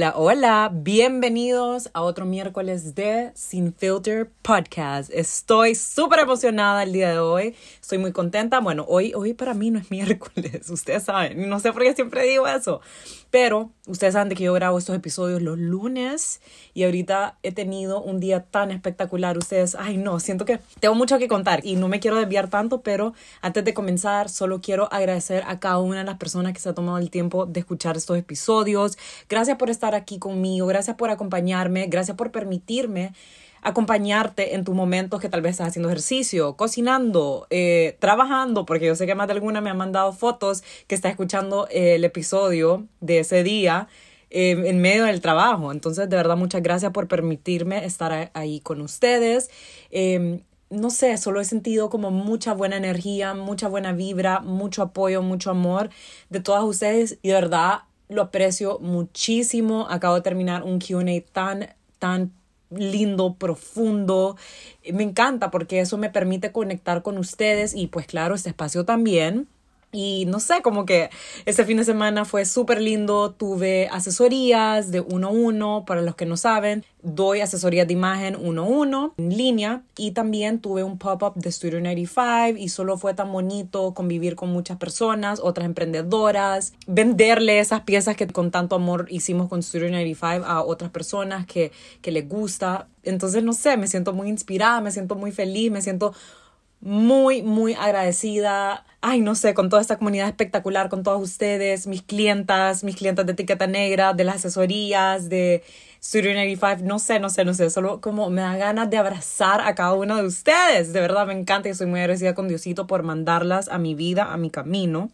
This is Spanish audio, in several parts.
Hola, hola, bienvenidos a otro miércoles de Sin Filter Podcast. Estoy súper emocionada el día de hoy, estoy muy contenta. Bueno, hoy, hoy para mí no es miércoles, ustedes saben, no sé por qué siempre digo eso, pero ustedes saben que yo grabo estos episodios los lunes y ahorita he tenido un día tan espectacular. Ustedes, ay no, siento que tengo mucho que contar y no me quiero desviar tanto, pero antes de comenzar, solo quiero agradecer a cada una de las personas que se ha tomado el tiempo de escuchar estos episodios. Gracias por estar aquí conmigo, gracias por acompañarme, gracias por permitirme acompañarte en tus momentos que tal vez estás haciendo ejercicio, cocinando, eh, trabajando, porque yo sé que más de alguna me ha mandado fotos que está escuchando el episodio de ese día eh, en medio del trabajo. Entonces, de verdad, muchas gracias por permitirme estar ahí con ustedes. Em, no sé, solo he sentido como mucha buena energía, mucha buena vibra, mucho apoyo, mucho amor de todas ustedes y de verdad lo aprecio muchísimo. Acabo de terminar un QA tan, tan lindo, profundo. Me encanta porque eso me permite conectar con ustedes y pues claro, este espacio también. Y no sé, como que este fin de semana fue súper lindo. Tuve asesorías de uno a uno. Para los que no saben, doy asesorías de imagen uno a uno en línea. Y también tuve un pop-up de Studio 95 y solo fue tan bonito convivir con muchas personas, otras emprendedoras, venderle esas piezas que con tanto amor hicimos con Studio 95 a otras personas que, que les gusta. Entonces, no sé, me siento muy inspirada, me siento muy feliz, me siento muy, muy agradecida. Ay, no sé, con toda esta comunidad espectacular, con todos ustedes, mis clientas, mis clientas de etiqueta negra, de las asesorías, de Studio 95, no sé, no sé, no sé, solo como me da ganas de abrazar a cada uno de ustedes. De verdad me encanta y estoy muy agradecida con Diosito por mandarlas a mi vida, a mi camino.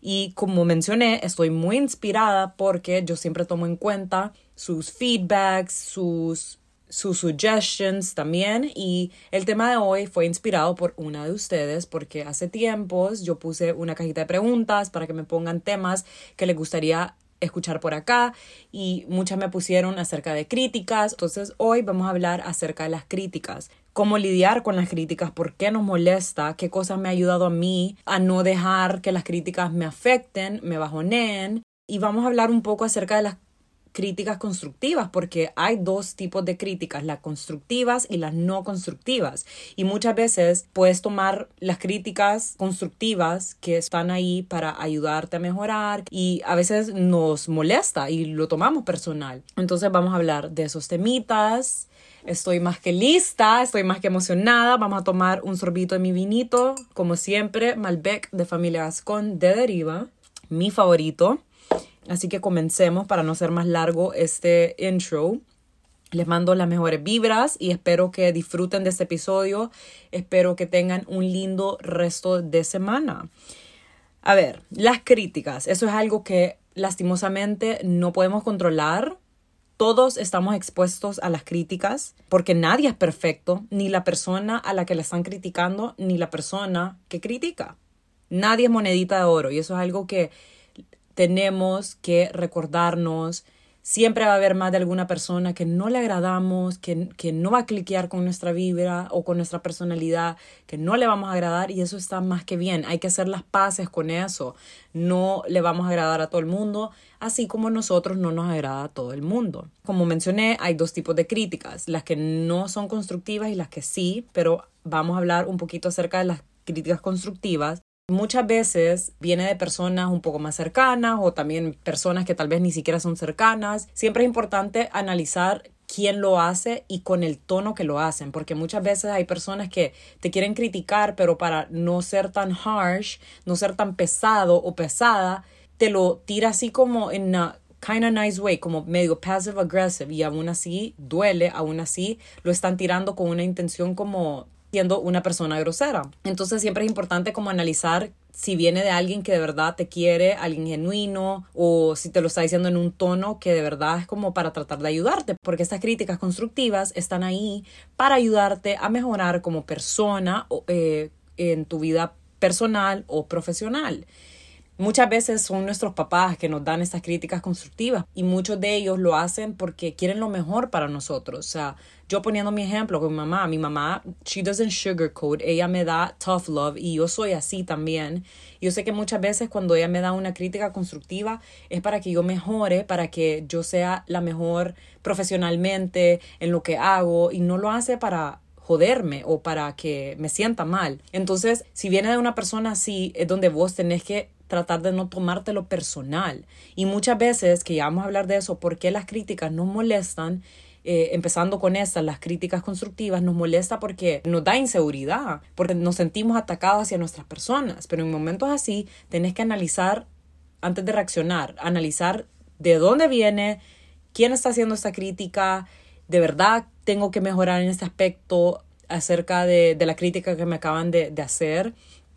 Y como mencioné, estoy muy inspirada porque yo siempre tomo en cuenta sus feedbacks, sus sus suggestions también y el tema de hoy fue inspirado por una de ustedes porque hace tiempos yo puse una cajita de preguntas para que me pongan temas que les gustaría escuchar por acá y muchas me pusieron acerca de críticas. Entonces hoy vamos a hablar acerca de las críticas. Cómo lidiar con las críticas, por qué nos molesta, qué cosas me ha ayudado a mí a no dejar que las críticas me afecten, me bajoneen. Y vamos a hablar un poco acerca de las críticas constructivas, porque hay dos tipos de críticas, las constructivas y las no constructivas. Y muchas veces puedes tomar las críticas constructivas que están ahí para ayudarte a mejorar y a veces nos molesta y lo tomamos personal. Entonces vamos a hablar de esos temitas. Estoy más que lista, estoy más que emocionada. Vamos a tomar un sorbito de mi vinito, como siempre, Malbec de familia Gascon de Deriva, mi favorito. Así que comencemos para no ser más largo este intro. Les mando las mejores vibras y espero que disfruten de este episodio. Espero que tengan un lindo resto de semana. A ver, las críticas. Eso es algo que lastimosamente no podemos controlar. Todos estamos expuestos a las críticas porque nadie es perfecto, ni la persona a la que le están criticando, ni la persona que critica. Nadie es monedita de oro y eso es algo que tenemos que recordarnos, siempre va a haber más de alguna persona que no le agradamos, que, que, no va a cliquear con nuestra vibra o con nuestra personalidad, que no le vamos a agradar y eso está más que bien. Hay que hacer las paces con eso. No le vamos a agradar a todo el mundo, así como nosotros no nos agrada a todo el mundo. Como mencioné, hay dos tipos de críticas, las que no son constructivas y las que sí, pero vamos a hablar un poquito acerca de las críticas constructivas Muchas veces viene de personas un poco más cercanas o también personas que tal vez ni siquiera son cercanas. Siempre es importante analizar quién lo hace y con el tono que lo hacen, porque muchas veces hay personas que te quieren criticar, pero para no ser tan harsh, no ser tan pesado o pesada, te lo tira así como en una kind of nice way, como medio passive aggressive y aún así duele, aún así lo están tirando con una intención como siendo una persona grosera. Entonces siempre es importante como analizar si viene de alguien que de verdad te quiere, alguien genuino, o si te lo está diciendo en un tono que de verdad es como para tratar de ayudarte, porque estas críticas constructivas están ahí para ayudarte a mejorar como persona eh, en tu vida personal o profesional. Muchas veces son nuestros papás que nos dan estas críticas constructivas y muchos de ellos lo hacen porque quieren lo mejor para nosotros. O sea, yo poniendo mi ejemplo con mi mamá, mi mamá, she doesn't sugarcoat, ella me da tough love y yo soy así también. Yo sé que muchas veces cuando ella me da una crítica constructiva es para que yo mejore, para que yo sea la mejor profesionalmente en lo que hago y no lo hace para joderme o para que me sienta mal. Entonces, si viene de una persona así, es donde vos tenés que tratar de no tomártelo personal. Y muchas veces, que ya vamos a hablar de eso, por qué las críticas nos molestan, eh, empezando con estas, las críticas constructivas, nos molesta porque nos da inseguridad, porque nos sentimos atacados hacia nuestras personas. Pero en momentos así, tenés que analizar, antes de reaccionar, analizar de dónde viene, quién está haciendo esta crítica, de verdad tengo que mejorar en este aspecto acerca de, la crítica que me acaban de, de hacer,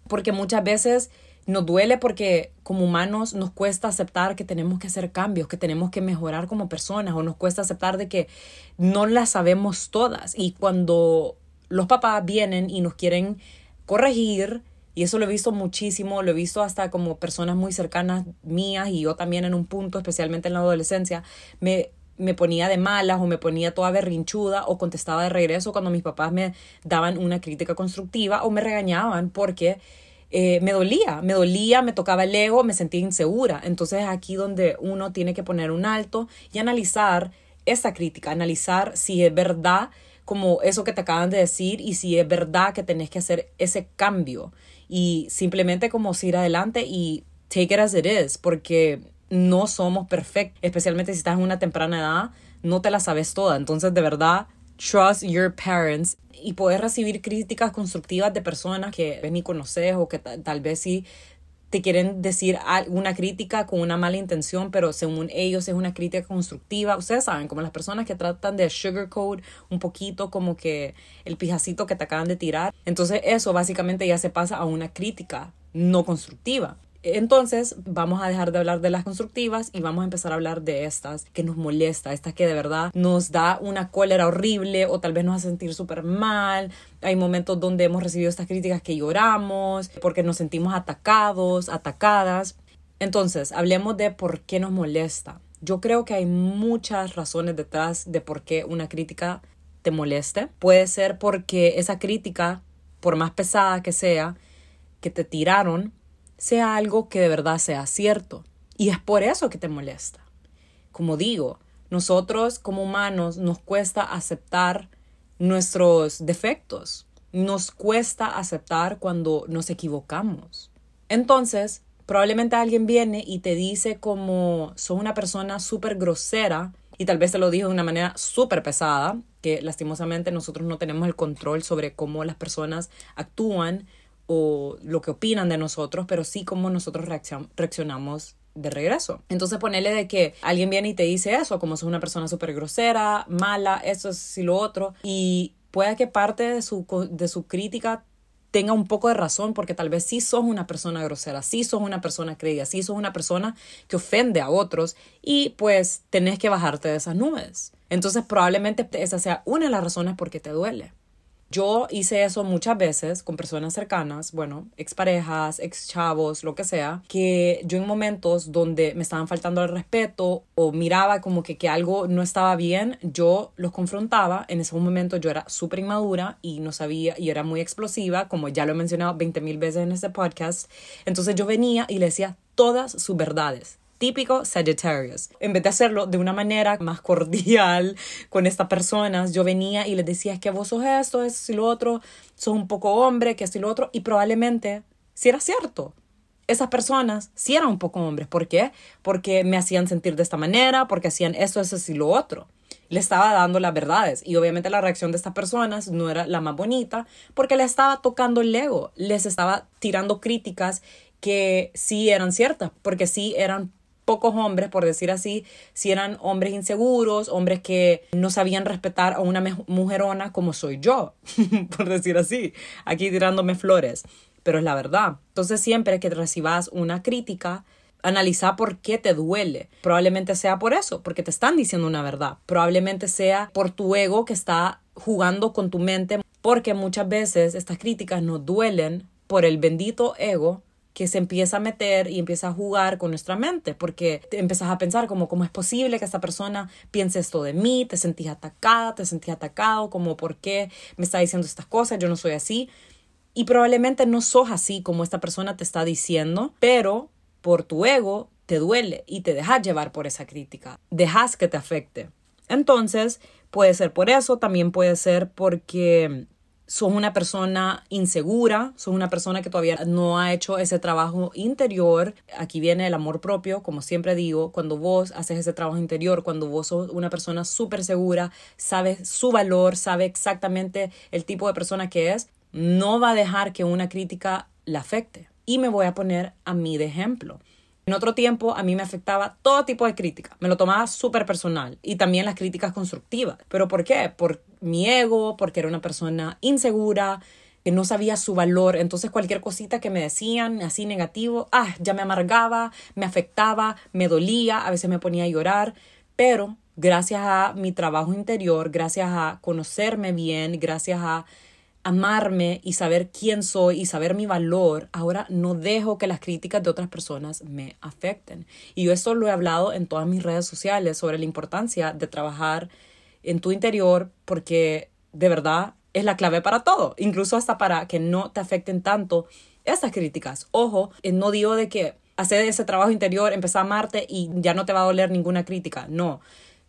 porque muchas veces nos duele porque como humanos nos cuesta aceptar que tenemos que hacer cambios, que tenemos que mejorar como personas o nos cuesta aceptar de que no las sabemos todas. Y cuando los papás vienen y nos quieren corregir, y eso lo he visto muchísimo, lo he visto hasta como personas muy cercanas mías y yo también en un punto, especialmente en la adolescencia, me, me ponía de malas o me ponía toda berrinchuda o contestaba de regreso cuando mis papás me daban una crítica constructiva o me regañaban porque eh, me dolía, me dolía, me tocaba el ego, me sentía insegura. Entonces es aquí donde uno tiene que poner un alto y analizar esa crítica, analizar si es verdad como eso que te acaban de decir y si es verdad que tenés que hacer ese cambio y simplemente como ir adelante y take it as it is, porque no somos perfectos, especialmente si estás en una temprana edad, no te la sabes toda. Entonces, de verdad, trust your parents y poder recibir críticas constructivas de personas que ves ni conoces o que tal vez sí te quieren decir una crítica con una mala intención, pero según ellos es una crítica constructiva. Ustedes saben, como las personas que tratan de sugarcoat un poquito como que el pijacito que te acaban de tirar. Entonces eso básicamente ya se pasa a una crítica no constructiva. Entonces vamos a dejar de hablar de las constructivas y vamos a empezar a hablar de estas que nos molesta, estas que de verdad nos da una cólera horrible o tal vez nos hace sentir súper mal. Hay momentos donde hemos recibido estas críticas que lloramos porque nos sentimos atacados, atacadas. Entonces, hablemos de por qué nos molesta. Yo creo que hay muchas razones detrás de por qué una crítica te moleste. Puede ser porque esa crítica, por más pesada que sea, que te tiraron, sea algo que de verdad sea cierto. Y es por eso que te molesta. Como digo, nosotros como humanos nos cuesta aceptar nuestros defectos. Nos cuesta aceptar cuando nos equivocamos. Entonces, probablemente alguien viene y te dice como son una persona súper grosera y tal vez te lo dijo de una manera súper pesada, que lastimosamente nosotros no tenemos el control sobre cómo las personas actúan o lo que opinan de nosotros, pero sí cómo nosotros reaccionamos de regreso. Entonces ponerle de que alguien viene y te dice eso, como sos una persona súper grosera, mala, eso es y lo otro, y puede que parte de su, de su crítica tenga un poco de razón, porque tal vez sí sos una persona grosera, sí sos una persona creída, sí sos una persona que ofende a otros y pues tenés que bajarte de esas nubes. Entonces probablemente esa sea una de las razones por qué te duele. Yo hice eso muchas veces con personas cercanas, bueno, exparejas, ex chavos, lo que sea, que yo en momentos donde me estaban faltando el respeto o miraba como que, que algo no estaba bien, yo los confrontaba. En ese momento yo era súper inmadura y no sabía y era muy explosiva, como ya lo he mencionado 20 mil veces en este podcast. Entonces yo venía y le decía todas sus verdades típico Sagittarius. En vez de hacerlo de una manera más cordial con estas personas, yo venía y les decía, es que vos sos esto, eso y lo otro, sos un poco hombre, que esto y lo otro, y probablemente si era cierto. Esas personas sí eran un poco hombres. ¿Por qué? Porque me hacían sentir de esta manera, porque hacían eso, eso y lo otro. Le estaba dando las verdades. Y obviamente la reacción de estas personas no era la más bonita, porque le estaba tocando el ego. Les estaba tirando críticas que sí eran ciertas, porque sí eran pocos hombres, por decir así, si eran hombres inseguros, hombres que no sabían respetar a una mujerona como soy yo, por decir así, aquí tirándome flores, pero es la verdad. Entonces siempre que recibas una crítica, analiza por qué te duele. Probablemente sea por eso, porque te están diciendo una verdad. Probablemente sea por tu ego que está jugando con tu mente, porque muchas veces estas críticas nos duelen por el bendito ego que se empieza a meter y empieza a jugar con nuestra mente, porque te empiezas a pensar como cómo es posible que esta persona piense esto de mí, te sentís atacada, te sentís atacado, como por qué me está diciendo estas cosas, yo no soy así. Y probablemente no sos así como esta persona te está diciendo, pero por tu ego te duele y te dejas llevar por esa crítica, dejas que te afecte. Entonces, puede ser por eso, también puede ser porque sos una persona insegura, sos una persona que todavía no ha hecho ese trabajo interior. Aquí viene el amor propio, como siempre digo, cuando vos haces ese trabajo interior, cuando vos sos una persona súper segura, sabes su valor, sabe exactamente el tipo de persona que es, no va a dejar que una crítica la afecte. Y me voy a poner a mí de ejemplo. En otro tiempo a mí me afectaba todo tipo de crítica, me lo tomaba súper personal y también las críticas constructivas. ¿Pero por qué? Por mi ego, porque era una persona insegura, que no sabía su valor, entonces cualquier cosita que me decían así negativo, ah, ya me amargaba, me afectaba, me dolía, a veces me ponía a llorar, pero gracias a mi trabajo interior, gracias a conocerme bien, gracias a amarme y saber quién soy y saber mi valor, ahora no dejo que las críticas de otras personas me afecten. Y yo esto lo he hablado en todas mis redes sociales sobre la importancia de trabajar en tu interior porque de verdad es la clave para todo, incluso hasta para que no te afecten tanto estas críticas. Ojo, eh, no digo de que hacer ese trabajo interior, empezar a amarte y ya no te va a doler ninguna crítica, no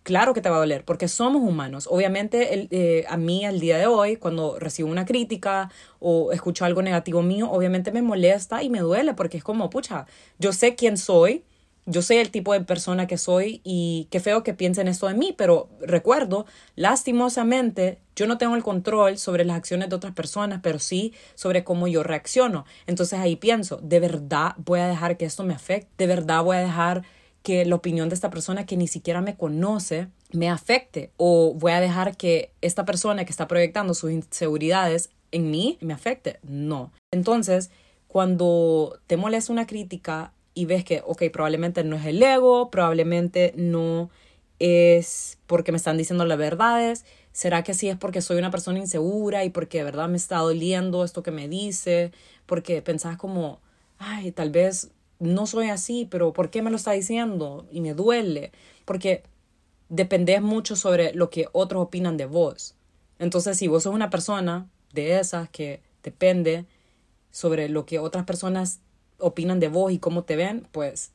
claro que te va a doler, porque somos humanos. Obviamente, eh, a mí al día de hoy, cuando recibo una crítica o escucho algo negativo mío, obviamente me molesta y me duele, porque es como, pucha, yo sé quién soy, yo sé el tipo de persona que soy y qué feo que piensen esto de mí, pero recuerdo, lastimosamente, yo no tengo el control sobre las acciones de otras personas, pero sí sobre cómo yo reacciono. Entonces ahí pienso, de verdad voy a dejar que esto me afecte, de verdad voy a dejar que la opinión de esta persona que ni siquiera me conoce me afecte o voy a dejar que esta persona que está proyectando sus inseguridades en mí me afecte. No. Entonces, cuando te molesta una crítica y ves que, ok, probablemente no es el ego, probablemente no es porque me están diciendo las verdades, ¿será que sí es porque soy una persona insegura y porque de verdad me está doliendo esto que me dice? Porque pensás como, ay, tal vez no soy así, pero ¿por qué me lo está diciendo? Y me duele, porque dependés mucho sobre lo que otros opinan de vos. Entonces, si vos sos una persona de esas que depende sobre lo que otras personas opinan de vos y cómo te ven, pues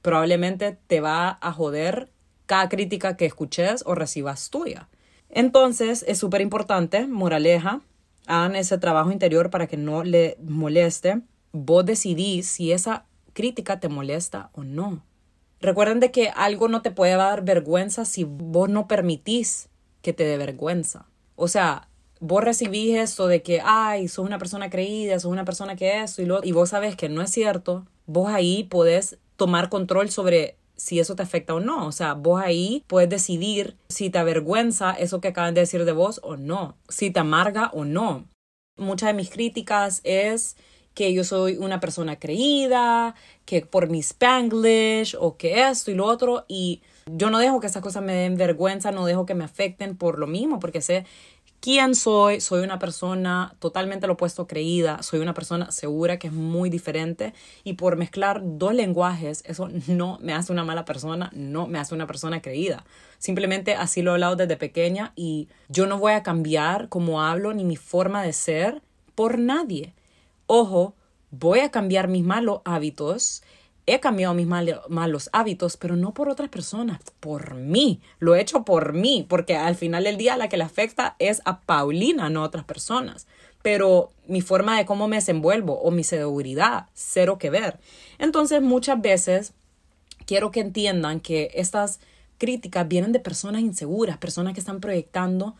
probablemente te va a joder cada crítica que escuches o recibas tuya. Entonces, es súper importante, moraleja, hagan ese trabajo interior para que no le moleste. Vos decidís si esa crítica te molesta o no. Recuerden de que algo no te puede dar vergüenza si vos no permitís que te dé vergüenza. O sea, vos recibís eso de que, ay, sos una persona creída, sos una persona que eso y lo y vos sabes que no es cierto, vos ahí podés tomar control sobre si eso te afecta o no. O sea, vos ahí puedes decidir si te avergüenza eso que acaban de decir de vos o no, si te amarga o no. Muchas de mis críticas es que yo soy una persona creída, que por mi spanglish o que esto y lo otro y yo no dejo que esas cosas me den vergüenza, no dejo que me afecten por lo mismo, porque sé quién soy, soy una persona totalmente lo opuesto creída, soy una persona segura que es muy diferente y por mezclar dos lenguajes, eso no me hace una mala persona, no me hace una persona creída. Simplemente así lo he hablado desde pequeña y yo no voy a cambiar cómo hablo ni mi forma de ser por nadie. Ojo, voy a cambiar mis malos hábitos. He cambiado mis malos hábitos, pero no por otras personas, por mí. Lo he hecho por mí, porque al final del día la que le afecta es a Paulina, no a otras personas. Pero mi forma de cómo me desenvuelvo o mi seguridad, cero que ver. Entonces, muchas veces quiero que entiendan que estas críticas vienen de personas inseguras, personas que están proyectando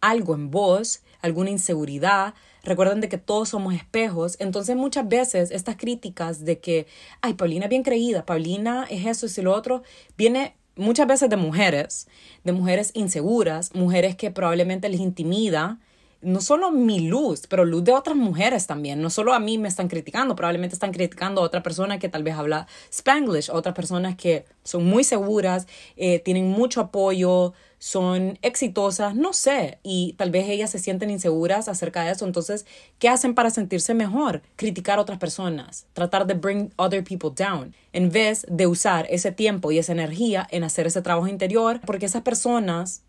algo en vos, alguna inseguridad. Recuerden de que todos somos espejos. Entonces muchas veces estas críticas de que, ay, Paulina es bien creída, Paulina es eso y lo otro, viene muchas veces de mujeres, de mujeres inseguras, mujeres que probablemente les intimida no solo mi luz, pero luz de otras mujeres también. No solo a mí me están criticando, probablemente están criticando a otra persona que tal vez habla spanglish, otras personas que son muy seguras, eh, tienen mucho apoyo, son exitosas, no sé, y tal vez ellas se sienten inseguras acerca de eso. Entonces, ¿qué hacen para sentirse mejor? Criticar a otras personas, tratar de bring other people down, en vez de usar ese tiempo y esa energía en hacer ese trabajo interior, porque esas personas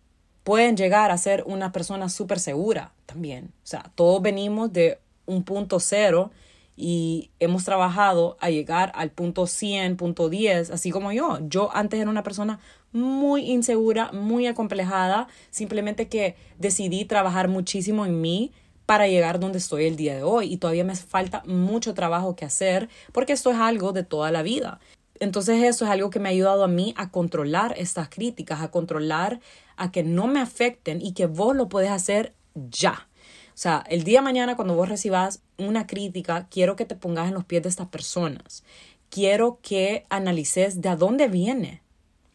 pueden llegar a ser una persona súper segura también. O sea, todos venimos de un punto cero y hemos trabajado a llegar al punto 100, punto 10, así como yo. Yo antes era una persona muy insegura, muy acomplejada, simplemente que decidí trabajar muchísimo en mí para llegar donde estoy el día de hoy y todavía me falta mucho trabajo que hacer porque esto es algo de toda la vida. Entonces eso es algo que me ha ayudado a mí a controlar estas críticas, a controlar a que no me afecten y que vos lo puedes hacer ya. O sea, el día de mañana cuando vos recibas una crítica, quiero que te pongas en los pies de estas personas. Quiero que analices de dónde viene.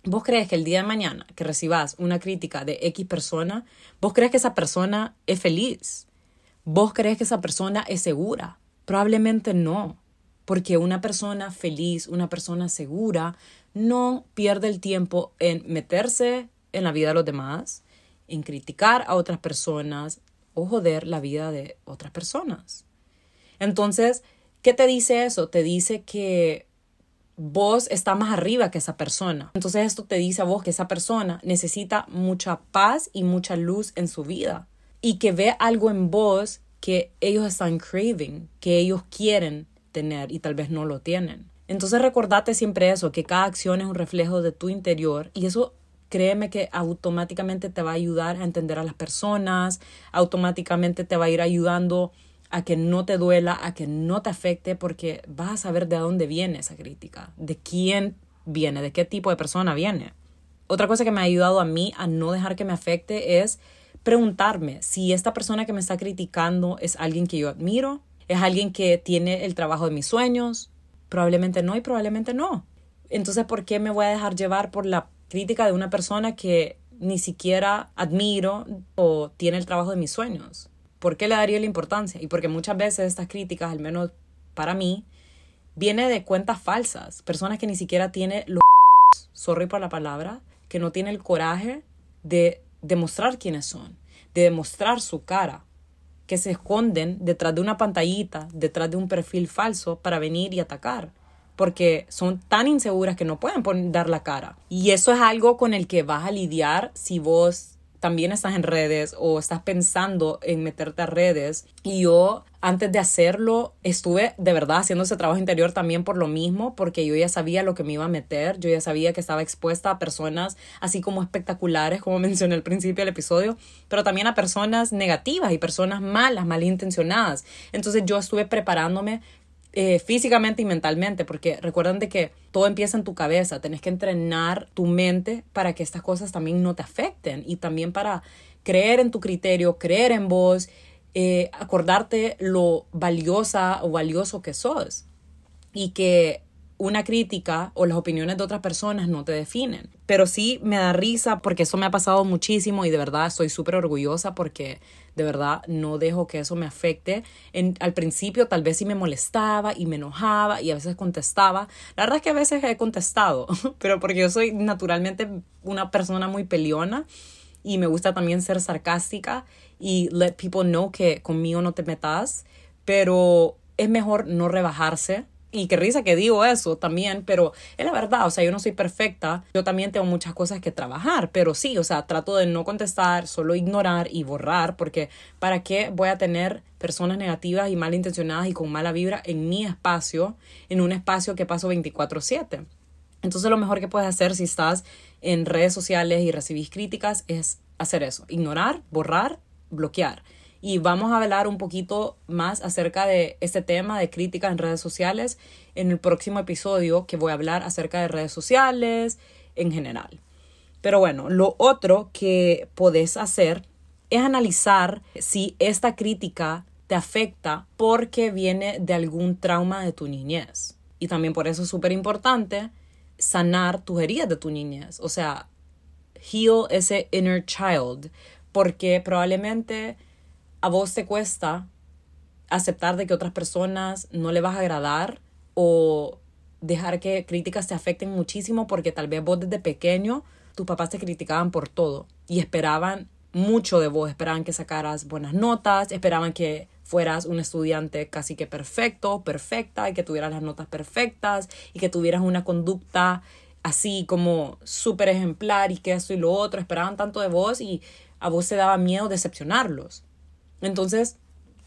¿Vos crees que el día de mañana que recibas una crítica de X persona, vos crees que esa persona es feliz? ¿Vos crees que esa persona es segura? Probablemente no, porque una persona feliz, una persona segura, no pierde el tiempo en meterse en la vida de los demás, en criticar a otras personas, o joder la vida de otras personas. Entonces, ¿qué te dice eso? Te dice que vos está más arriba que esa persona. Entonces esto te dice a vos que esa persona necesita mucha paz y mucha luz en su vida y que ve algo en vos que ellos están craving, que ellos quieren tener y tal vez no lo tienen. Entonces recordate siempre eso, que cada acción es un reflejo de tu interior y eso créeme que automáticamente te va a ayudar a entender a las personas, automáticamente te va a ir ayudando a que no te duela, a que no te afecte, porque vas a saber de dónde viene esa crítica, de quién viene, de qué tipo de persona viene. Otra cosa que me ha ayudado a mí a no dejar que me afecte es preguntarme si esta persona que me está criticando es alguien que yo admiro, es alguien que tiene el trabajo de mis sueños. Probablemente no y probablemente no. Entonces, ¿por qué me voy a dejar llevar por la crítica de una persona que ni siquiera admiro o tiene el trabajo de mis sueños. ¿Por qué le daría la importancia? Y porque muchas veces estas críticas, al menos para mí, viene de cuentas falsas, personas que ni siquiera tienen los sorry por la palabra, que no tienen el coraje de demostrar quiénes son, de demostrar su cara, que se esconden detrás de una pantallita, detrás de un perfil falso para venir y atacar porque son tan inseguras que no pueden dar la cara. Y eso es algo con el que vas a lidiar si vos también estás en redes o estás pensando en meterte a redes. Y yo antes de hacerlo estuve de verdad haciendo ese trabajo interior también por lo mismo, porque yo ya sabía lo que me iba a meter, yo ya sabía que estaba expuesta a personas así como espectaculares, como mencioné al principio del episodio, pero también a personas negativas y personas malas, malintencionadas. Entonces yo estuve preparándome eh, físicamente y mentalmente, porque recuerdan de que todo empieza en tu cabeza, tenés que entrenar tu mente para que estas cosas también no te afecten y también para creer en tu criterio, creer en vos, eh, acordarte lo valiosa o valioso que sos y que una crítica o las opiniones de otras personas no te definen. Pero sí me da risa porque eso me ha pasado muchísimo y de verdad estoy súper orgullosa porque de verdad no dejo que eso me afecte. En, al principio tal vez sí me molestaba y me enojaba y a veces contestaba. La verdad es que a veces he contestado, pero porque yo soy naturalmente una persona muy peleona y me gusta también ser sarcástica y let people know que conmigo no te metas, pero es mejor no rebajarse y qué risa que digo eso también, pero es la verdad, o sea, yo no soy perfecta, yo también tengo muchas cosas que trabajar, pero sí, o sea, trato de no contestar, solo ignorar y borrar, porque ¿para qué voy a tener personas negativas y malintencionadas y con mala vibra en mi espacio, en un espacio que paso 24/7? Entonces lo mejor que puedes hacer si estás en redes sociales y recibís críticas es hacer eso, ignorar, borrar, bloquear y vamos a hablar un poquito más acerca de este tema de críticas en redes sociales en el próximo episodio que voy a hablar acerca de redes sociales en general. Pero bueno, lo otro que podés hacer es analizar si esta crítica te afecta porque viene de algún trauma de tu niñez. Y también por eso es súper importante sanar tus heridas de tu niñez. O sea, heal ese inner child. Porque probablemente a vos te cuesta aceptar de que otras personas no le vas a agradar o dejar que críticas te afecten muchísimo porque tal vez vos desde pequeño tus papás te criticaban por todo y esperaban mucho de vos, esperaban que sacaras buenas notas, esperaban que fueras un estudiante casi que perfecto, perfecta, y que tuvieras las notas perfectas y que tuvieras una conducta así como súper ejemplar y que esto y lo otro, esperaban tanto de vos y a vos te daba miedo decepcionarlos. Entonces,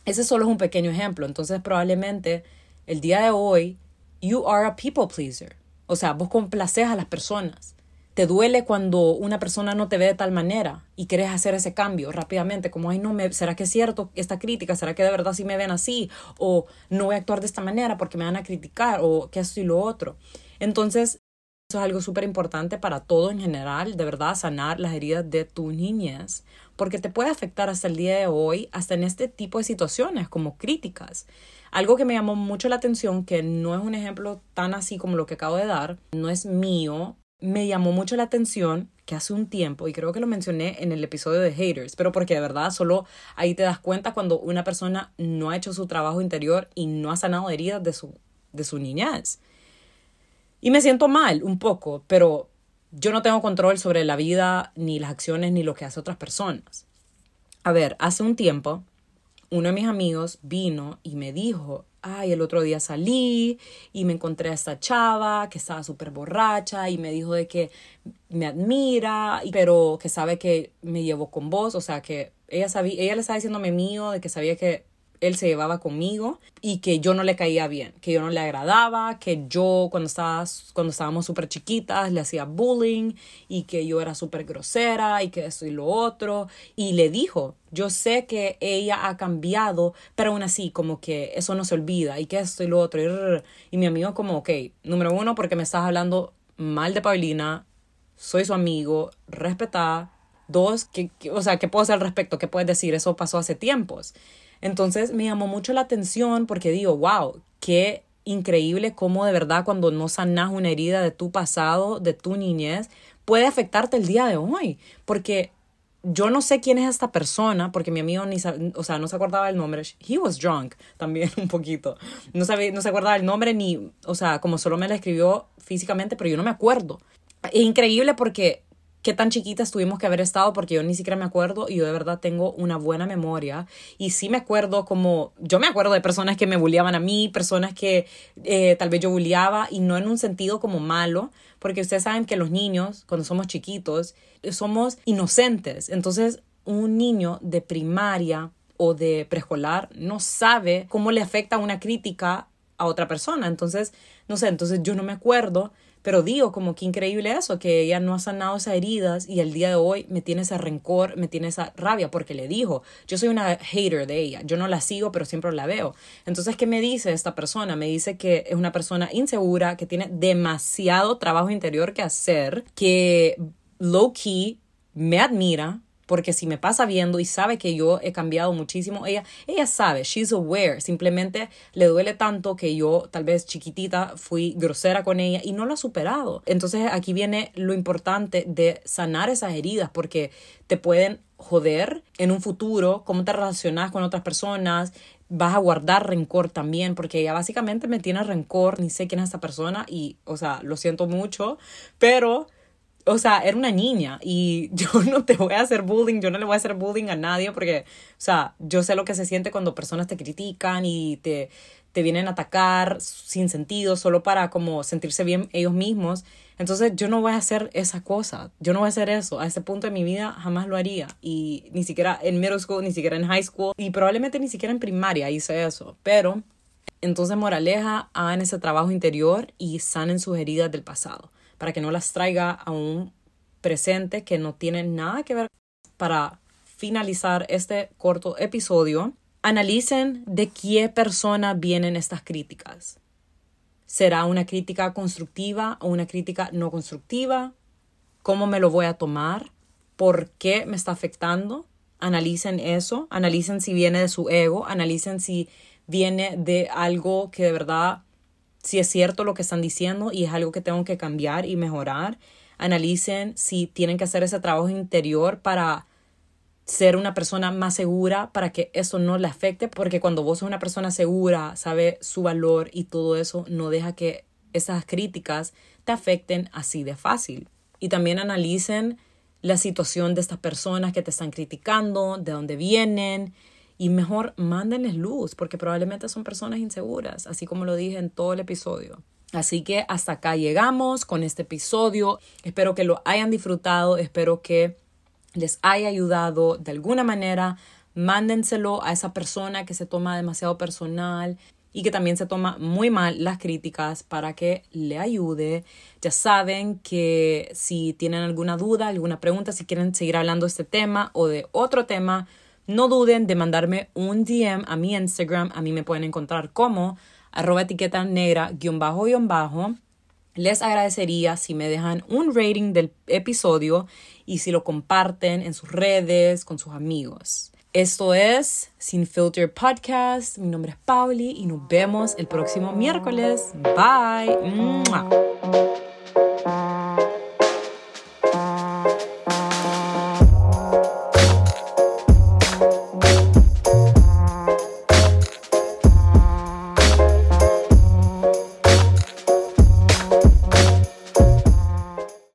ese solo es un pequeño ejemplo. Entonces, probablemente el día de hoy, you are a people pleaser. O sea, vos complaces a las personas. Te duele cuando una persona no te ve de tal manera y quieres hacer ese cambio rápidamente, como, ay, no, me, ¿será que es cierto esta crítica? ¿Será que de verdad sí me ven así? O no voy a actuar de esta manera porque me van a criticar o que esto lo otro. Entonces, eso es algo súper importante para todo en general, de verdad, sanar las heridas de tu niñez, porque te puede afectar hasta el día de hoy, hasta en este tipo de situaciones como críticas. Algo que me llamó mucho la atención, que no es un ejemplo tan así como lo que acabo de dar, no es mío, me llamó mucho la atención que hace un tiempo, y creo que lo mencioné en el episodio de Haters, pero porque de verdad solo ahí te das cuenta cuando una persona no ha hecho su trabajo interior y no ha sanado heridas de su, de su niñez. Y me siento mal un poco, pero yo no tengo control sobre la vida, ni las acciones, ni lo que hace otras personas. A ver, hace un tiempo, uno de mis amigos vino y me dijo, ay, el otro día salí y me encontré a esta chava que estaba súper borracha y me dijo de que me admira, pero que sabe que me llevo con vos, o sea, que ella, sabía, ella le estaba diciéndome mío, de que sabía que él se llevaba conmigo y que yo no le caía bien, que yo no le agradaba, que yo cuando, estaba, estábamos súper chiquitas le hacía bullying y que yo era súper grosera y que esto y lo otro. Y le dijo, yo sé que ella ha cambiado, pero aún así como que eso no se olvida y que esto y lo otro. Y, mi amigo como, ok, número uno, porque me estás hablando mal de Paulina, soy su amigo, respetada. Dos, que, o sea, ¿qué puedo hacer al respecto? ¿Qué puedes decir? Eso pasó hace tiempos. Entonces me llamó mucho la atención porque digo, wow, qué increíble cómo de verdad cuando no sanas una herida de tu pasado, de tu niñez, puede afectarte el día de hoy. Porque yo no sé quién es esta persona, porque mi amigo ni o sea, no se acordaba el nombre. He was drunk también un poquito. No, sabía, no se acordaba el nombre ni, o sea, como solo me la escribió físicamente, pero yo no me acuerdo. Es increíble porque qué tan chiquitas tuvimos que haber estado porque yo ni siquiera me acuerdo y yo de verdad tengo una buena memoria. Y sí me acuerdo como, yo me acuerdo de personas que me bulliaban a mí, personas que eh, tal vez yo bulliaba y no en un sentido como malo, porque ustedes saben que los niños cuando somos chiquitos somos inocentes, entonces un niño de primaria o de preescolar no sabe cómo le afecta una crítica a otra persona, entonces, no sé, entonces yo no me acuerdo pero digo, como que increíble eso, que ella no ha sanado esas heridas y el día de hoy me tiene ese rencor, me tiene esa rabia, porque le dijo, yo soy una hater de ella, yo no la sigo, pero siempre la veo. Entonces, ¿qué me dice esta persona? Me dice que es una persona insegura, que tiene demasiado trabajo interior que hacer, que low key me admira, porque si me pasa viendo y sabe que yo he cambiado muchísimo, ella, ella sabe, she's aware, simplemente le duele tanto que yo tal vez chiquitita fui grosera con ella y no lo ha superado. Entonces aquí viene lo importante de sanar esas heridas porque te pueden joder en un futuro, cómo te relacionas con otras personas, vas a guardar rencor también, porque ella básicamente me tiene rencor, ni sé quién es esta persona y, o sea, lo siento mucho, pero o sea, era una niña y yo no te voy a hacer bullying, yo no le voy a hacer bullying a nadie porque, o sea, yo sé lo que se siente cuando personas te critican y te, te vienen a atacar sin sentido, solo para como sentirse bien ellos mismos. Entonces yo no voy a hacer esa cosa, yo no voy a hacer eso. A ese punto de mi vida jamás lo haría. Y ni siquiera en middle school, ni siquiera en high school y probablemente ni siquiera en primaria hice eso. Pero entonces moraleja, hagan ese trabajo interior y sanen sus heridas del pasado para que no las traiga a un presente que no tiene nada que ver. Para finalizar este corto episodio, analicen de qué persona vienen estas críticas. ¿Será una crítica constructiva o una crítica no constructiva? ¿Cómo me lo voy a tomar? ¿Por qué me está afectando? Analicen eso, analicen si viene de su ego, analicen si viene de algo que de verdad si es cierto lo que están diciendo y es algo que tengo que cambiar y mejorar. Analicen si tienen que hacer ese trabajo interior para ser una persona más segura para que eso no le afecte, porque cuando vos sos una persona segura, sabe su valor y todo eso, no deja que esas críticas te afecten así de fácil. y también analicen la situación de estas personas que te están criticando, de dónde vienen y mejor mándenles luz porque probablemente son personas inseguras, así como lo dije en todo el episodio. Así que hasta acá llegamos con este episodio. Espero que lo hayan disfrutado, espero que les haya ayudado de alguna manera. Mándenselo a esa persona que se toma demasiado personal y que también se toma muy mal las críticas para que le ayude. Ya saben que si tienen alguna duda, alguna pregunta, si quieren seguir hablando de este tema o de otro tema, no duden de mandarme un DM a mi Instagram. A mí me pueden encontrar como arroba etiqueta negra guion bajo guion bajo. Les agradecería si me dejan un rating del episodio y si lo comparten en sus redes con sus amigos. Esto es Sin Filter Podcast. Mi nombre es Pauli y nos vemos el próximo miércoles. Bye.